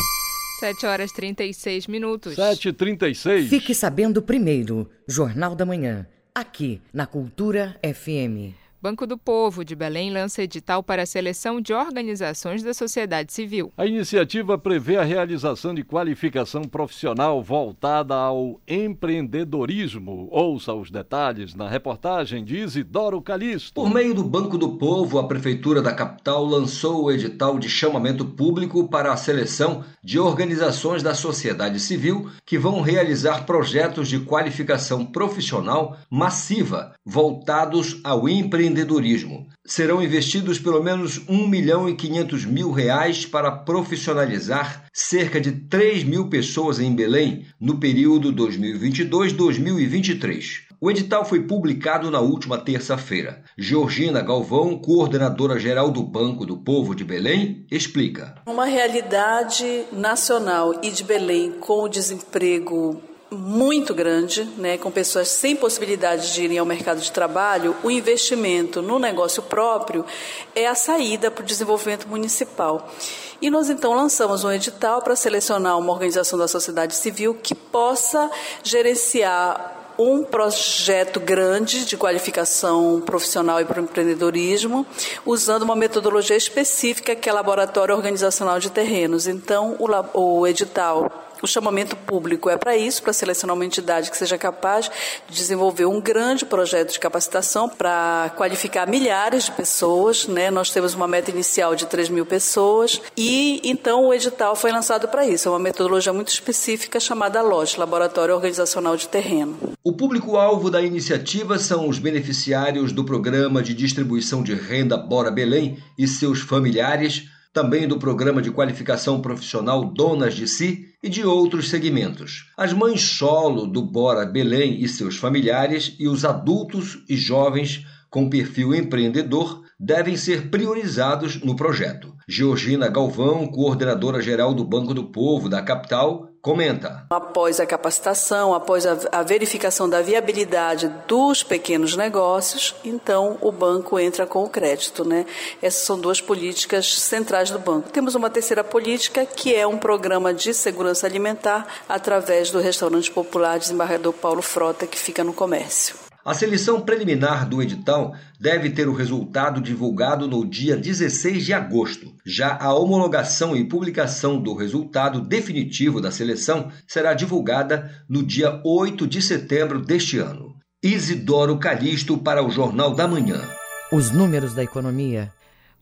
7 horas 36 minutos. 7h36. Fique sabendo primeiro, Jornal da Manhã aqui na Cultura FM. Banco do Povo de Belém lança edital para a seleção de organizações da sociedade civil. A iniciativa prevê a realização de qualificação profissional voltada ao empreendedorismo. Ouça os detalhes na reportagem de Isidoro Calixto. Por meio do Banco do Povo, a Prefeitura da capital lançou o edital de chamamento público para a seleção de organizações da sociedade civil que vão realizar projetos de qualificação profissional massiva voltados ao empreendedorismo empreendedorismo. Serão investidos pelo menos 1 milhão e 500 mil reais para profissionalizar cerca de 3 mil pessoas em Belém no período 2022-2023. O edital foi publicado na última terça-feira. Georgina Galvão, coordenadora geral do Banco do Povo de Belém, explica. Uma realidade nacional e de Belém com o desemprego muito grande, né, com pessoas sem possibilidade de irem ao mercado de trabalho, o investimento no negócio próprio é a saída para o desenvolvimento municipal. E nós então lançamos um edital para selecionar uma organização da sociedade civil que possa gerenciar um projeto grande de qualificação profissional e para o empreendedorismo, usando uma metodologia específica que é Laboratório Organizacional de Terrenos. Então, o, o edital o chamamento público é para isso, para selecionar uma entidade que seja capaz de desenvolver um grande projeto de capacitação para qualificar milhares de pessoas. Né? Nós temos uma meta inicial de 3 mil pessoas e então o edital foi lançado para isso. É uma metodologia muito específica chamada LOT, Laboratório Organizacional de Terreno. O público-alvo da iniciativa são os beneficiários do Programa de Distribuição de Renda Bora Belém e seus familiares também do Programa de Qualificação Profissional Donas de Si e de outros segmentos. As mães solo do Bora Belém e seus familiares e os adultos e jovens com perfil empreendedor devem ser priorizados no projeto. Georgina Galvão, coordenadora geral do Banco do Povo da capital, comenta. Após a capacitação, após a, verificação da viabilidade dos pequenos negócios, então o banco entra com o crédito, né? Essas são duas políticas centrais do banco. Temos uma terceira política que é um programa de segurança alimentar através do restaurante popular Desembargador Paulo Frota que fica no comércio. A seleção preliminar do edital deve ter o resultado divulgado no dia 16 de agosto. Já a homologação e publicação do resultado definitivo da seleção será divulgada no dia 8 de setembro deste ano. Isidoro Calixto para o Jornal da Manhã. Os números da economia.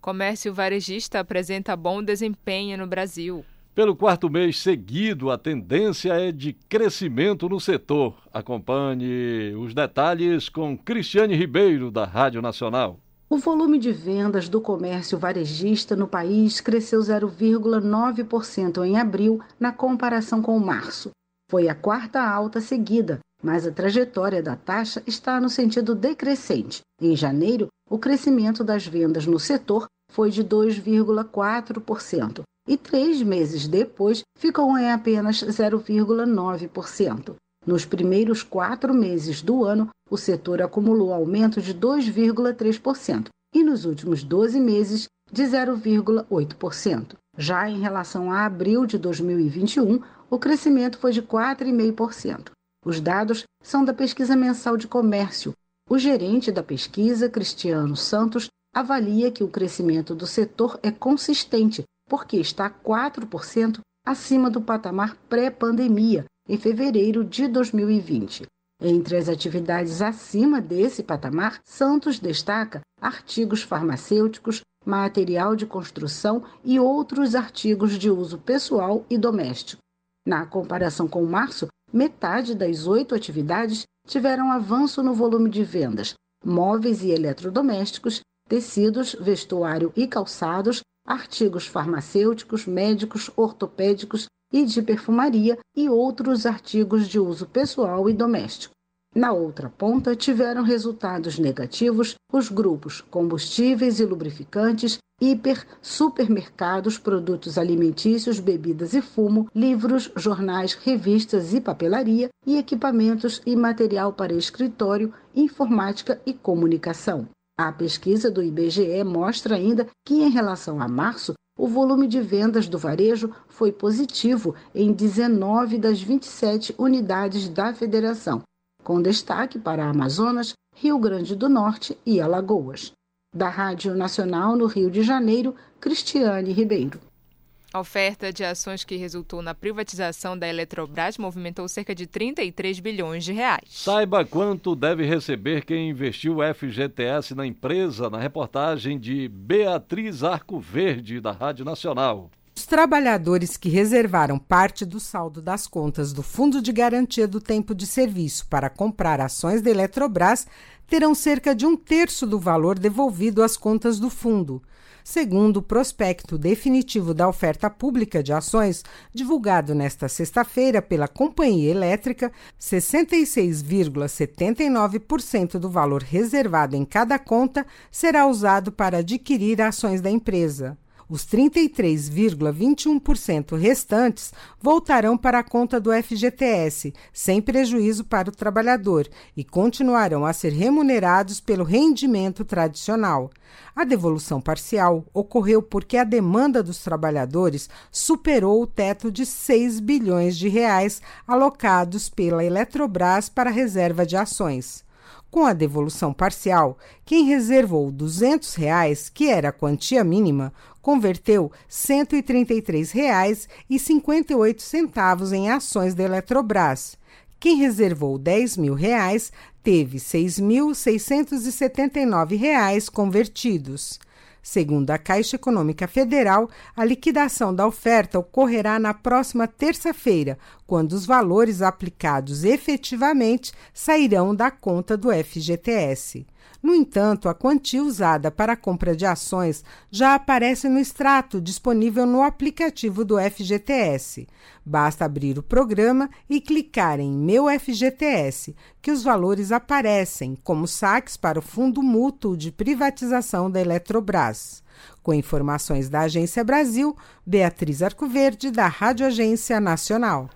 Comércio varejista apresenta bom desempenho no Brasil. Pelo quarto mês seguido, a tendência é de crescimento no setor. Acompanhe os detalhes com Cristiane Ribeiro, da Rádio Nacional. O volume de vendas do comércio varejista no país cresceu 0,9% em abril, na comparação com março. Foi a quarta alta seguida, mas a trajetória da taxa está no sentido decrescente. Em janeiro, o crescimento das vendas no setor foi de 2,4%, e três meses depois ficou em apenas 0,9%. Nos primeiros quatro meses do ano, o setor acumulou aumento de 2,3% e nos últimos 12 meses de 0,8%. Já em relação a abril de 2021, o crescimento foi de 4,5%. Os dados são da pesquisa mensal de comércio. O gerente da pesquisa, Cristiano Santos, avalia que o crescimento do setor é consistente, porque está 4% acima do patamar pré-pandemia, em fevereiro de 2020. Entre as atividades acima desse patamar, Santos destaca artigos farmacêuticos, material de construção e outros artigos de uso pessoal e doméstico. Na comparação com março, metade das oito atividades tiveram avanço no volume de vendas. Móveis e eletrodomésticos, tecidos, vestuário e calçados, artigos farmacêuticos, médicos, ortopédicos e de perfumaria e outros artigos de uso pessoal e doméstico. Na outra ponta, tiveram resultados negativos os grupos combustíveis e lubrificantes, hiper, supermercados, produtos alimentícios, bebidas e fumo, livros, jornais, revistas e papelaria e equipamentos e material para escritório, informática e comunicação. A pesquisa do IBGE mostra ainda que, em relação a março, o volume de vendas do varejo foi positivo em 19 das 27 unidades da federação, com destaque para Amazonas, Rio Grande do Norte e Alagoas. Da Rádio Nacional no Rio de Janeiro, Cristiane Ribeiro. A oferta de ações que resultou na privatização da Eletrobras movimentou cerca de 33 bilhões de reais. Saiba quanto deve receber quem investiu FGTS na empresa na reportagem de Beatriz Arco Verde, da Rádio Nacional. Os trabalhadores que reservaram parte do saldo das contas do Fundo de Garantia do Tempo de Serviço para comprar ações da Eletrobras terão cerca de um terço do valor devolvido às contas do fundo. Segundo o prospecto definitivo da oferta pública de ações, divulgado nesta sexta-feira pela Companhia Elétrica, 66,79% do valor reservado em cada conta será usado para adquirir ações da empresa. Os 33,21% restantes voltarão para a conta do FGTS, sem prejuízo para o trabalhador, e continuarão a ser remunerados pelo rendimento tradicional. A devolução parcial ocorreu porque a demanda dos trabalhadores superou o teto de 6 bilhões de reais alocados pela Eletrobras para a reserva de ações. Com a devolução parcial, quem reservou 200 reais, que era a quantia mínima, converteu R$ 133,58 em ações da Eletrobras. Quem reservou 10 mil reais teve R$ 6.679 convertidos. Segundo a Caixa Econômica Federal, a liquidação da oferta ocorrerá na próxima terça-feira, quando os valores aplicados efetivamente sairão da conta do FGTS. No entanto, a quantia usada para a compra de ações já aparece no extrato disponível no aplicativo do FGTS. Basta abrir o programa e clicar em Meu FGTS, que os valores aparecem como saques para o Fundo Mútuo de Privatização da Eletrobras. Com informações da Agência Brasil, Beatriz Arcoverde, da Rádio Agência Nacional.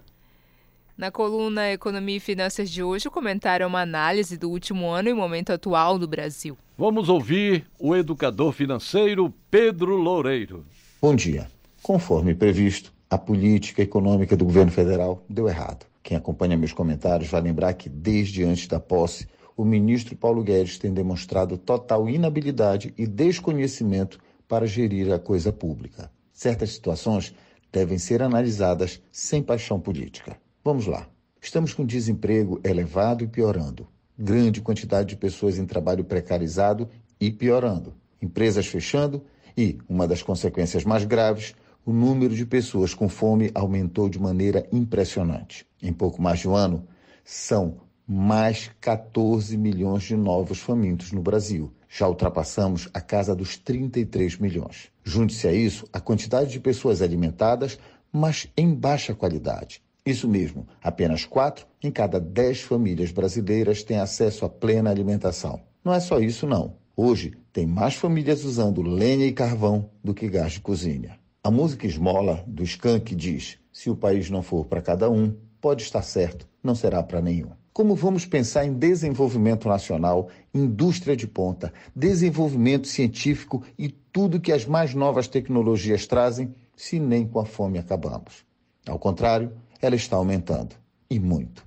Na coluna Economia e Finanças de hoje, o comentário é uma análise do último ano e momento atual do Brasil. Vamos ouvir o educador financeiro Pedro Loureiro. Bom dia. Conforme previsto, a política econômica do governo federal deu errado. Quem acompanha meus comentários vai lembrar que, desde antes da posse, o ministro Paulo Guedes tem demonstrado total inabilidade e desconhecimento para gerir a coisa pública. Certas situações devem ser analisadas sem paixão política. Vamos lá. Estamos com desemprego elevado e piorando. Grande quantidade de pessoas em trabalho precarizado e piorando. Empresas fechando e, uma das consequências mais graves, o número de pessoas com fome aumentou de maneira impressionante. Em pouco mais de um ano, são mais 14 milhões de novos famintos no Brasil. Já ultrapassamos a casa dos 33 milhões. Junte-se a isso a quantidade de pessoas alimentadas, mas em baixa qualidade. Isso mesmo, apenas 4 em cada 10 famílias brasileiras têm acesso à plena alimentação. Não é só isso, não. Hoje, tem mais famílias usando lenha e carvão do que gás de cozinha. A música Esmola, do Skank, diz: se o país não for para cada um, pode estar certo, não será para nenhum. Como vamos pensar em desenvolvimento nacional, indústria de ponta, desenvolvimento científico e tudo que as mais novas tecnologias trazem se nem com a fome acabamos. Ao contrário, ela está aumentando. E muito.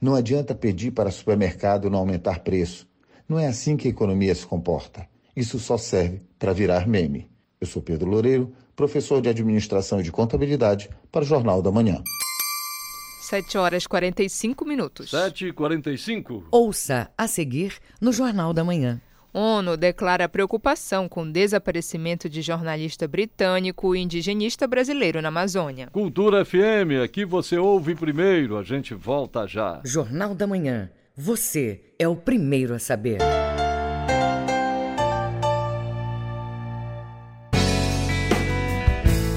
Não adianta pedir para o supermercado não aumentar preço. Não é assim que a economia se comporta. Isso só serve para virar meme. Eu sou Pedro Loureiro, professor de Administração e de Contabilidade, para o Jornal da Manhã. 7 horas 45 minutos. 7 e 45 Ouça a seguir no Jornal da Manhã. ONU declara preocupação com o desaparecimento de jornalista britânico e indigenista brasileiro na Amazônia. Cultura FM, aqui você ouve primeiro, a gente volta já. Jornal da Manhã. Você é o primeiro a saber.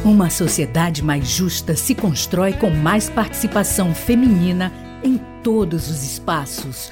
Uma sociedade mais justa se constrói com mais participação feminina em todos os espaços.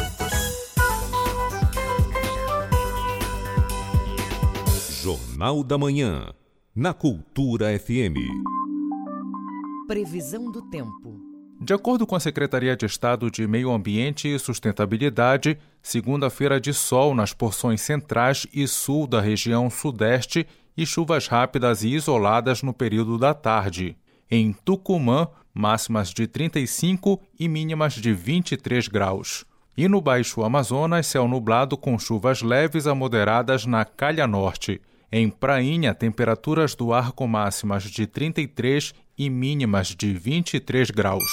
Jornal da Manhã, na Cultura FM. Previsão do tempo. De acordo com a Secretaria de Estado de Meio Ambiente e Sustentabilidade, segunda-feira de sol nas porções centrais e sul da região sudeste e chuvas rápidas e isoladas no período da tarde. Em Tucumã, máximas de 35 e mínimas de 23 graus. E no Baixo Amazonas, céu nublado com chuvas leves a moderadas na Calha Norte. Em Prainha, temperaturas do ar com máximas de 33 e mínimas de 23 graus.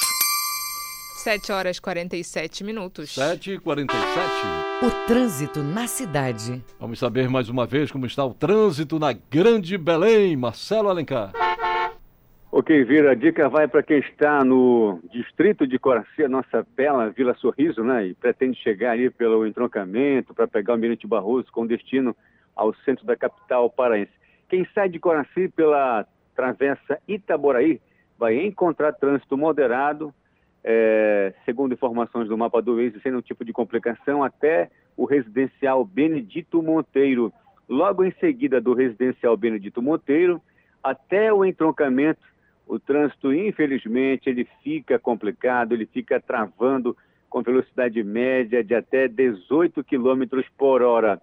7 horas e 47 minutos. 7 e 47 O trânsito na cidade. Vamos saber mais uma vez como está o trânsito na Grande Belém. Marcelo Alencar. Ok, Vira, a dica vai para quem está no distrito de Coraci, a nossa bela Vila Sorriso, né? E pretende chegar ali pelo entroncamento para pegar o Mirante Barroso com destino ao centro da capital paraense. Quem sai de Coraci pela travessa Itaboraí vai encontrar trânsito moderado, é, segundo informações do mapa do Waze, sem nenhum tipo de complicação, até o residencial Benedito Monteiro. Logo em seguida do residencial Benedito Monteiro, até o entroncamento, o trânsito, infelizmente, ele fica complicado, ele fica travando com velocidade média de até 18 km por hora.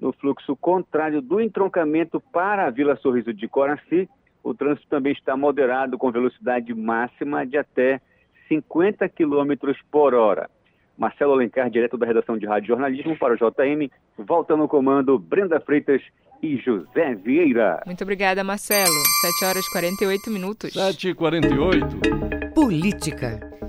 No fluxo contrário do entroncamento para a Vila Sorriso de Coraci, o trânsito também está moderado com velocidade máxima de até 50 km por hora. Marcelo Alencar, direto da redação de Rádio Jornalismo para o JM, volta no comando Brenda Freitas e José Vieira. Muito obrigada, Marcelo. 7 horas e 48 minutos. 7 e 48 Política.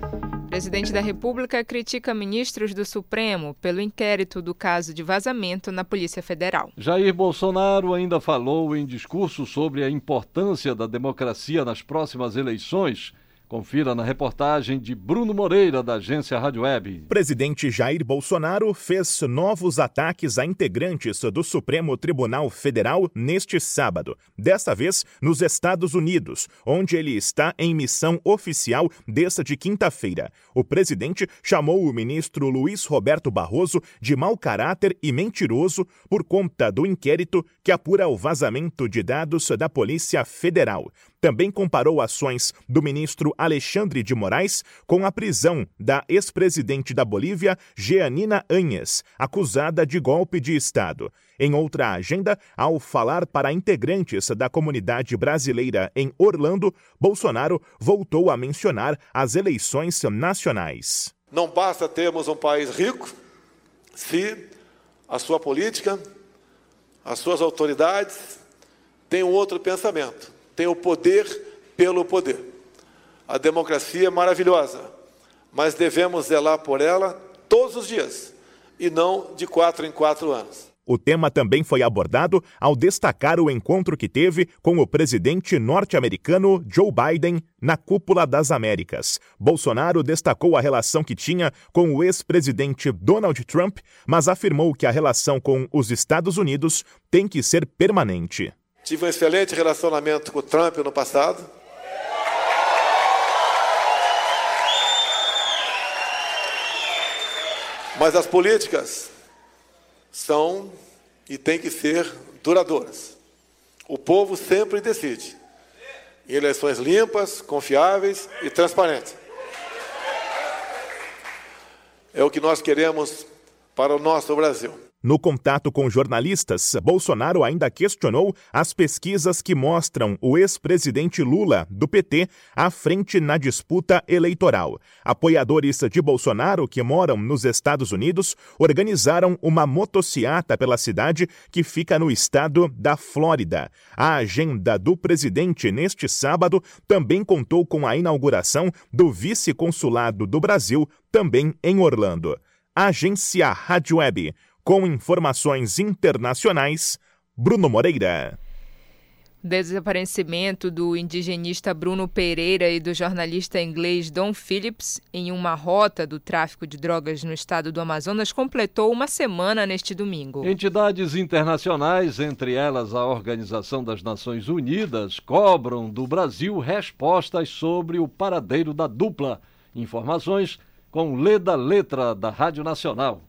Presidente da República critica ministros do Supremo pelo inquérito do caso de vazamento na Polícia Federal. Jair Bolsonaro ainda falou em discurso sobre a importância da democracia nas próximas eleições Confira na reportagem de Bruno Moreira, da agência Rádio Web. Presidente Jair Bolsonaro fez novos ataques a integrantes do Supremo Tribunal Federal neste sábado. Desta vez nos Estados Unidos, onde ele está em missão oficial desde quinta-feira. O presidente chamou o ministro Luiz Roberto Barroso de mau caráter e mentiroso por conta do inquérito que apura o vazamento de dados da Polícia Federal. Também comparou ações do ministro Alexandre de Moraes com a prisão da ex-presidente da Bolívia, Jeanina Anhes, acusada de golpe de Estado. Em outra agenda, ao falar para integrantes da comunidade brasileira em Orlando, Bolsonaro voltou a mencionar as eleições nacionais. Não basta termos um país rico se a sua política, as suas autoridades têm um outro pensamento tem o poder pelo poder. A democracia é maravilhosa, mas devemos zelar por ela todos os dias e não de quatro em quatro anos. O tema também foi abordado ao destacar o encontro que teve com o presidente norte-americano Joe Biden na Cúpula das Américas. Bolsonaro destacou a relação que tinha com o ex-presidente Donald Trump, mas afirmou que a relação com os Estados Unidos tem que ser permanente. Tive um excelente relacionamento com o Trump no passado. Mas as políticas são e têm que ser duradouras. O povo sempre decide. Em eleições limpas, confiáveis e transparentes. É o que nós queremos para o nosso Brasil. No contato com jornalistas, Bolsonaro ainda questionou as pesquisas que mostram o ex-presidente Lula, do PT, à frente na disputa eleitoral. Apoiadores de Bolsonaro que moram nos Estados Unidos organizaram uma motociata pela cidade que fica no estado da Flórida. A agenda do presidente neste sábado também contou com a inauguração do vice-consulado do Brasil, também em Orlando. Agência Rádio Web. Com informações internacionais, Bruno Moreira. Desaparecimento do indigenista Bruno Pereira e do jornalista inglês Don Phillips em uma rota do tráfico de drogas no estado do Amazonas completou uma semana neste domingo. Entidades internacionais, entre elas a Organização das Nações Unidas, cobram do Brasil respostas sobre o paradeiro da dupla. Informações com Leda Letra da Rádio Nacional.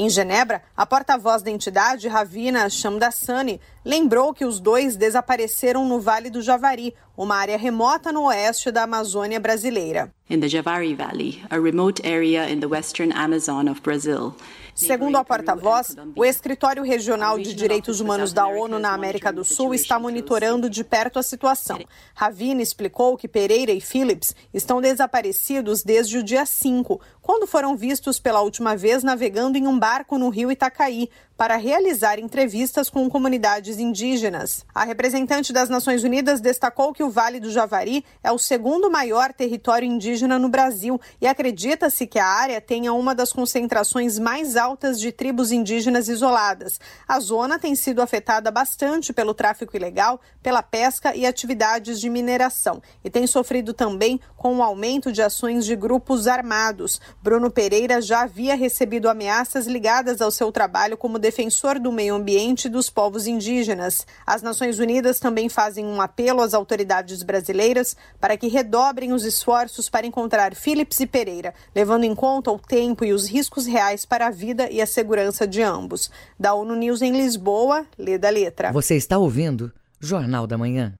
Em Genebra, a porta-voz da entidade, Ravina Shamdasani, lembrou que os dois desapareceram no Vale do Javari, uma área remota no oeste da Amazônia brasileira. In the Javari Valley, a remote area in the western Amazon of Brazil. Segundo a porta-voz, o Escritório Regional de Direitos Humanos da ONU na América do Sul está monitorando de perto a situação. Ravina explicou que Pereira e Phillips estão desaparecidos desde o dia 5, quando foram vistos pela última vez navegando em um barco no rio Itacaí para realizar entrevistas com comunidades indígenas. A representante das Nações Unidas destacou que o Vale do Javari é o segundo maior território indígena no Brasil e acredita-se que a área tenha uma das concentrações mais altas de tribos indígenas isoladas. A zona tem sido afetada bastante pelo tráfico ilegal, pela pesca e atividades de mineração e tem sofrido também com o aumento de ações de grupos armados. Bruno Pereira já havia recebido ameaças ligadas ao seu trabalho como defensor do meio ambiente e dos povos indígenas. As Nações Unidas também fazem um apelo às autoridades brasileiras para que redobrem os esforços para encontrar Philips e Pereira, levando em conta o tempo e os riscos reais para a vida e a segurança de ambos. Da ONU News em Lisboa, lê da letra. Você está ouvindo Jornal da Manhã.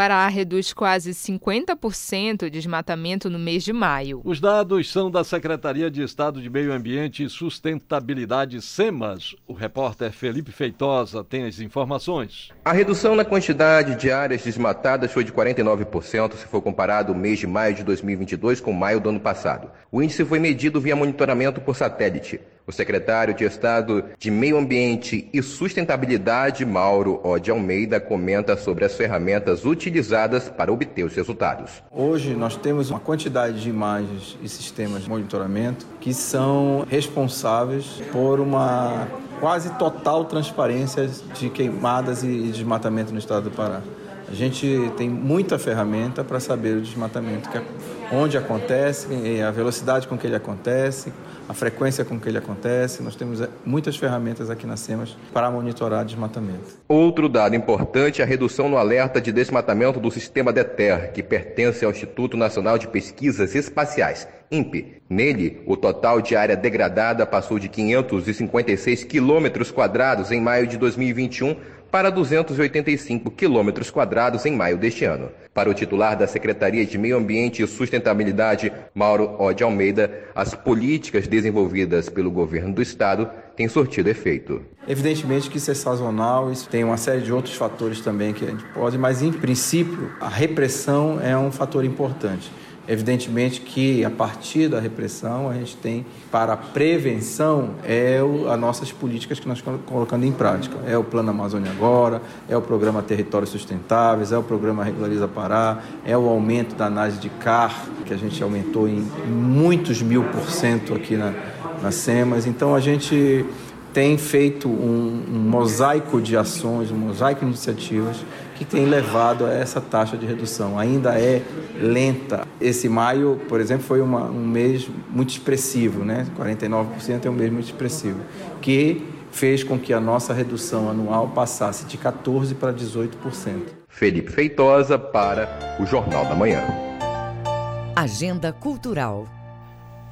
Pará reduz quase 50% o desmatamento no mês de maio. Os dados são da Secretaria de Estado de Meio Ambiente e Sustentabilidade, SEMAS. O repórter Felipe Feitosa tem as informações. A redução na quantidade de áreas desmatadas foi de 49% se for comparado o mês de maio de 2022 com maio do ano passado. O índice foi medido via monitoramento por satélite. O secretário de Estado de Meio Ambiente e Sustentabilidade, Mauro O. Almeida, comenta sobre as ferramentas utilizadas para obter os resultados. Hoje nós temos uma quantidade de imagens e sistemas de monitoramento que são responsáveis por uma quase total transparência de queimadas e desmatamento no estado do Pará. A gente tem muita ferramenta para saber o desmatamento, onde acontece, a velocidade com que ele acontece, a frequência com que ele acontece. Nós temos eh, muitas ferramentas aqui na SEMAS para monitorar desmatamento. Outro dado importante é a redução no alerta de desmatamento do sistema DETER, que pertence ao Instituto Nacional de Pesquisas Espaciais, INPE. Nele, o total de área degradada passou de 556 quilômetros quadrados em maio de 2021 para 285 quilômetros quadrados em maio deste ano. Para o titular da Secretaria de Meio Ambiente e Sustentabilidade, Mauro O. de Almeida, as políticas desenvolvidas pelo governo do estado têm surtido efeito. Evidentemente que isso é sazonal, isso tem uma série de outros fatores também que a gente pode, mas em princípio a repressão é um fator importante Evidentemente que a partir da repressão a gente tem para a prevenção é o, as nossas políticas que nós estamos colocando em prática. É o Plano Amazônia Agora, é o Programa Territórios Sustentáveis, é o Programa Regulariza Pará, é o aumento da análise de CAR, que a gente aumentou em muitos mil por cento aqui na, na SEMAS. Então a gente tem feito um, um, mosaico de ações, um mosaico de iniciativas que tem levado a essa taxa de redução. Ainda é lenta. Esse maio, por exemplo, foi uma, um mês muito expressivo, né? 49% é um mês muito expressivo, que fez com que a nossa redução anual passasse de 14% para 18%. Felipe Feitosa para o Jornal da Manhã. Agenda Cultural.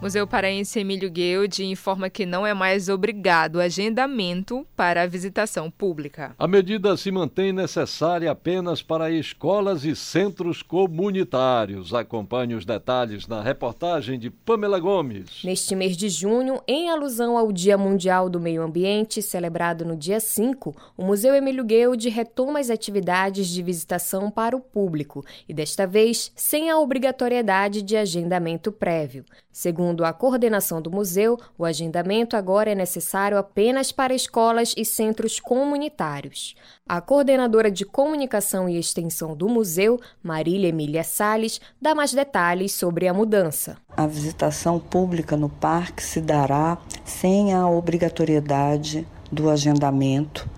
Museu Paraense Emílio Guild informa que não é mais obrigado agendamento para a visitação pública. A medida se mantém necessária apenas para escolas e centros comunitários. Acompanhe os detalhes na reportagem de Pamela Gomes. Neste mês de junho, em alusão ao Dia Mundial do Meio Ambiente, celebrado no dia 5, o Museu Emílio Guild retoma as atividades de visitação para o público e, desta vez, sem a obrigatoriedade de agendamento prévio. Segundo a coordenação do museu, o agendamento agora é necessário apenas para escolas e centros comunitários. A coordenadora de comunicação e extensão do museu, Marília Emília Sales, dá mais detalhes sobre a mudança. A visitação pública no parque se dará sem a obrigatoriedade do agendamento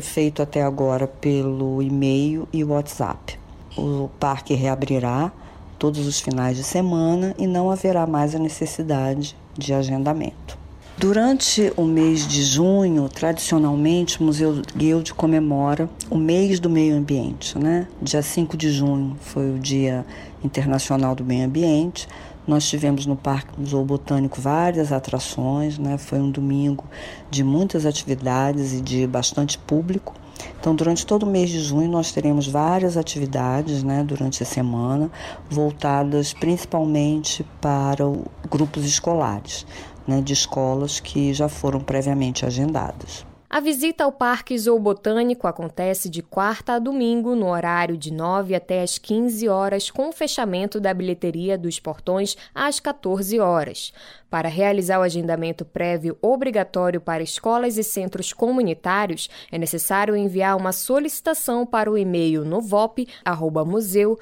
feito até agora pelo e-mail e WhatsApp. O parque reabrirá todos os finais de semana e não haverá mais a necessidade de agendamento. Durante o mês de junho, tradicionalmente, o Museu Guild comemora o mês do meio ambiente. Né? Dia 5 de junho foi o Dia Internacional do Meio Ambiente. Nós tivemos no Parque Museu Botânico várias atrações, né? foi um domingo de muitas atividades e de bastante público. Então, durante todo o mês de junho, nós teremos várias atividades né, durante a semana, voltadas principalmente para grupos escolares, né, de escolas que já foram previamente agendadas. A visita ao Parque Zoobotânico acontece de quarta a domingo, no horário de 9 até as 15 horas, com fechamento da bilheteria dos portões às 14 horas. Para realizar o agendamento prévio obrigatório para escolas e centros comunitários, é necessário enviar uma solicitação para o e-mail novop@museu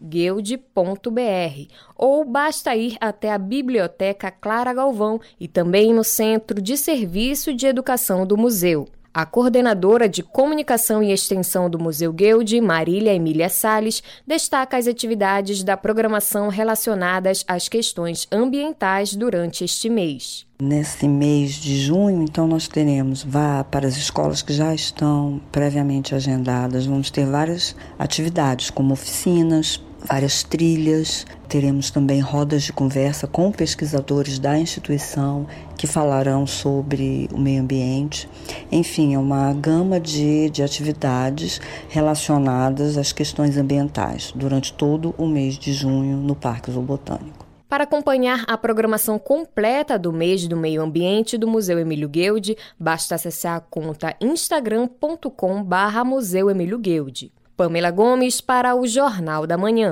guild.br ou basta ir até a Biblioteca Clara Galvão e também no Centro de Serviço de Educação do Museu. A coordenadora de comunicação e extensão do Museu Guild, Marília Emília Sales, destaca as atividades da programação relacionadas às questões ambientais durante este mês. Nesse mês de junho, então, nós teremos, vá para as escolas que já estão previamente agendadas, vamos ter várias atividades, como oficinas, várias trilhas, teremos também rodas de conversa com pesquisadores da instituição que falarão sobre o meio ambiente. Enfim, é uma gama de, de atividades relacionadas às questões ambientais durante todo o mês de junho no Parque Zoobotânico. Para acompanhar a programação completa do mês do meio ambiente do Museu Emílio Guild, basta acessar a conta instagram.com/barra Museu Emílio Guild. Pamela Gomes para o Jornal da Manhã.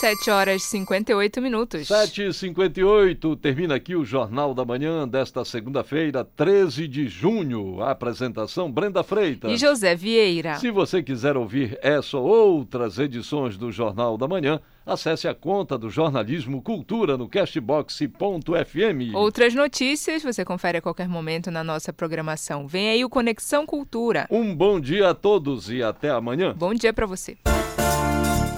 7 horas e 58 minutos. 7 e 58 termina aqui o Jornal da Manhã desta segunda-feira, 13 de junho. A apresentação Brenda Freitas e José Vieira. Se você quiser ouvir essa ou outras edições do Jornal da Manhã, acesse a conta do Jornalismo Cultura no castbox.fm. Outras notícias você confere a qualquer momento na nossa programação. Vem aí o Conexão Cultura. Um bom dia a todos e até amanhã. Bom dia para você.